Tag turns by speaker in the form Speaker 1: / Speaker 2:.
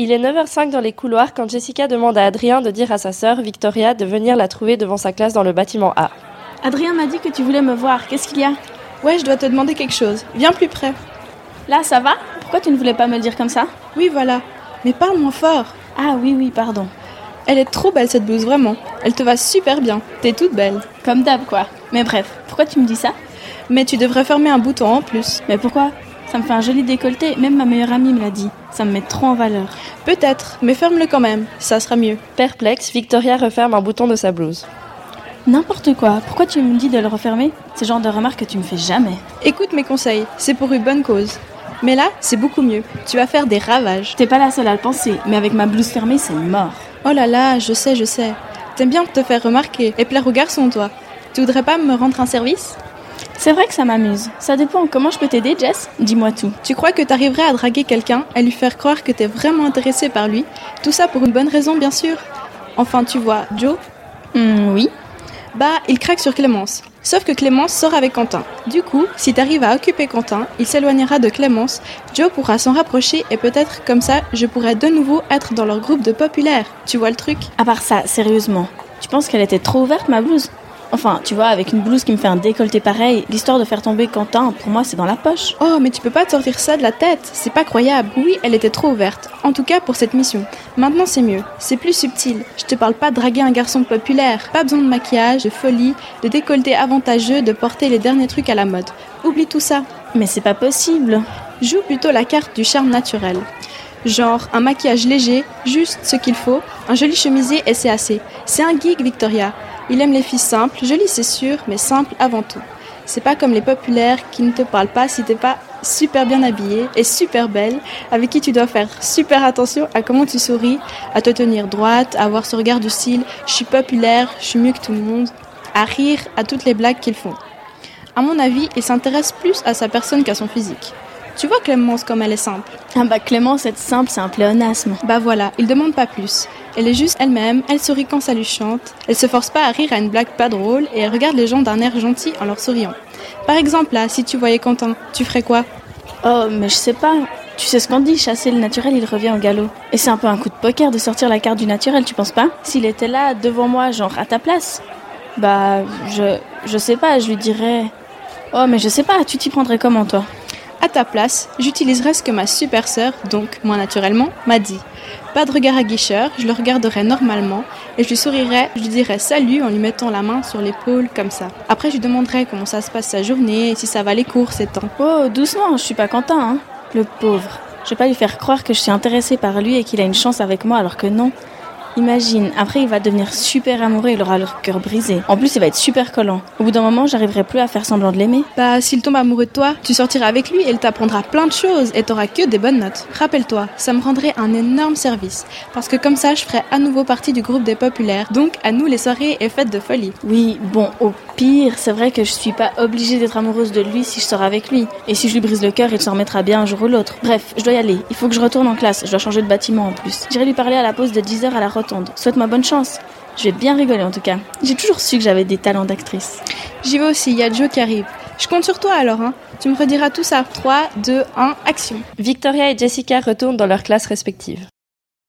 Speaker 1: Il est 9h05 dans les couloirs quand Jessica demande à Adrien de dire à sa sœur Victoria de venir la trouver devant sa classe dans le bâtiment A.
Speaker 2: Adrien m'a dit que tu voulais me voir. Qu'est-ce qu'il y a?
Speaker 3: Ouais, je dois te demander quelque chose. Viens plus près.
Speaker 2: Là, ça va? Pourquoi tu ne voulais pas me le dire comme ça?
Speaker 3: Oui, voilà. Mais parle moins fort.
Speaker 2: Ah oui, oui, pardon.
Speaker 3: Elle est trop belle cette blouse, vraiment. Elle te va super bien. T'es toute belle.
Speaker 2: Comme d'hab, quoi. Mais bref, pourquoi tu me dis ça?
Speaker 3: Mais tu devrais fermer un bouton en plus.
Speaker 2: Mais pourquoi? Ça me fait un joli décolleté, même ma meilleure amie me l'a dit. Ça me met trop en valeur.
Speaker 3: Peut-être, mais ferme-le quand même. Ça sera mieux.
Speaker 1: Perplexe, Victoria referme un bouton de sa blouse.
Speaker 2: N'importe quoi. Pourquoi tu me dis de le refermer? C'est le genre de remarque que tu me fais jamais.
Speaker 3: Écoute mes conseils. C'est pour une bonne cause. Mais là, c'est beaucoup mieux. Tu vas faire des ravages.
Speaker 2: T'es pas la seule à le penser, mais avec ma blouse fermée, c'est mort.
Speaker 3: Oh là là, je sais, je sais. T'aimes bien te faire remarquer et plaire aux garçons, toi. Tu voudrais pas me rendre un service?
Speaker 2: C'est vrai que ça m'amuse. Ça dépend. Comment je peux t'aider, Jess Dis-moi tout.
Speaker 3: Tu crois que t'arriverais à draguer quelqu'un et lui faire croire que t'es vraiment intéressé par lui? Tout ça pour une bonne raison, bien sûr. Enfin, tu vois, Joe?
Speaker 2: Hmm, oui.
Speaker 3: Bah, il craque sur Clémence. Sauf que Clémence sort avec Quentin. Du coup, si t'arrives à occuper Quentin, il s'éloignera de Clémence, Joe pourra s'en rapprocher et peut-être comme ça, je pourrais de nouveau être dans leur groupe de populaires. Tu vois le truc?
Speaker 2: À part ça, sérieusement, tu penses qu'elle était trop ouverte, ma blouse? Enfin, tu vois, avec une blouse qui me fait un décolleté pareil, l'histoire de faire tomber Quentin, pour moi, c'est dans la poche.
Speaker 3: Oh, mais tu peux pas te sortir ça de la tête, c'est pas croyable. Oui, elle était trop ouverte, en tout cas pour cette mission. Maintenant, c'est mieux, c'est plus subtil. Je te parle pas de draguer un garçon populaire, pas besoin de maquillage, de folie, de décolleté avantageux, de porter les derniers trucs à la mode. Oublie tout ça.
Speaker 2: Mais c'est pas possible.
Speaker 3: Joue plutôt la carte du charme naturel. Genre un maquillage léger, juste ce qu'il faut, un joli chemisier et c'est assez. C'est un geek, Victoria. Il aime les filles simples, jolies c'est sûr, mais simples avant tout. C'est pas comme les populaires qui ne te parlent pas si t'es pas super bien habillée et super belle, avec qui tu dois faire super attention à comment tu souris, à te tenir droite, à avoir ce regard du style je suis populaire, je suis mieux que tout le monde, à rire à toutes les blagues qu'ils font. À mon avis, il s'intéresse plus à sa personne qu'à son physique. Tu vois Clémence comme elle est simple.
Speaker 2: Ah bah Clémence, être simple, c'est un pléonasme.
Speaker 3: Bah voilà, il demande pas plus. Elle est juste elle-même, elle sourit quand ça lui chante, elle se force pas à rire à une blague pas drôle et elle regarde les gens d'un air gentil en leur souriant. Par exemple là, si tu voyais Quentin, tu ferais quoi?
Speaker 2: Oh, mais je sais pas. Tu sais ce qu'on dit, chasser le naturel, il revient au galop. Et c'est un peu un coup de poker de sortir la carte du naturel, tu penses pas? S'il était là, devant moi, genre à ta place, bah, je, je sais pas, je lui dirais... Oh, mais je sais pas, tu t'y prendrais comment, toi?
Speaker 3: À ta place, j'utiliserais ce que ma super sœur, donc moi naturellement, m'a dit. Pas de regard aguicheur, je le regarderais normalement et je lui sourirais, je lui dirais salut en lui mettant la main sur l'épaule comme ça. Après, je lui demanderais comment ça se passe sa journée et si ça va les cours ces temps.
Speaker 2: Oh, doucement, je suis pas Quentin, hein. Le pauvre. Je vais pas lui faire croire que je suis intéressée par lui et qu'il a une chance avec moi alors que non. Imagine, après il va devenir super amoureux, il aura le cœur brisé. En plus, il va être super collant. Au bout d'un moment, j'arriverai plus à faire semblant de l'aimer.
Speaker 3: Bah, s'il tombe amoureux de toi, tu sortiras avec lui et il t'apprendra plein de choses et t'auras que des bonnes notes. Rappelle-toi, ça me rendrait un énorme service. Parce que comme ça, je ferai à nouveau partie du groupe des populaires. Donc, à nous les soirées et fêtes de folie.
Speaker 2: Oui, bon, au pire, c'est vrai que je suis pas obligée d'être amoureuse de lui si je sors avec lui. Et si je lui brise le cœur, il s'en remettra bien un jour ou l'autre. Bref, je dois y aller. Il faut que je retourne en classe. Je dois changer de bâtiment en plus. J'irai lui parler à la pause de 10h à la rotonde. Souhaite-moi bonne chance. Je vais bien rigoler en tout cas. J'ai toujours su que j'avais des talents d'actrice.
Speaker 3: J'y vais aussi, il y a Joe qui arrive. Je compte sur toi alors, hein. Tu me rediras tout ça. 3, 2, 1, action.
Speaker 1: Victoria et Jessica retournent dans leurs classes respectives.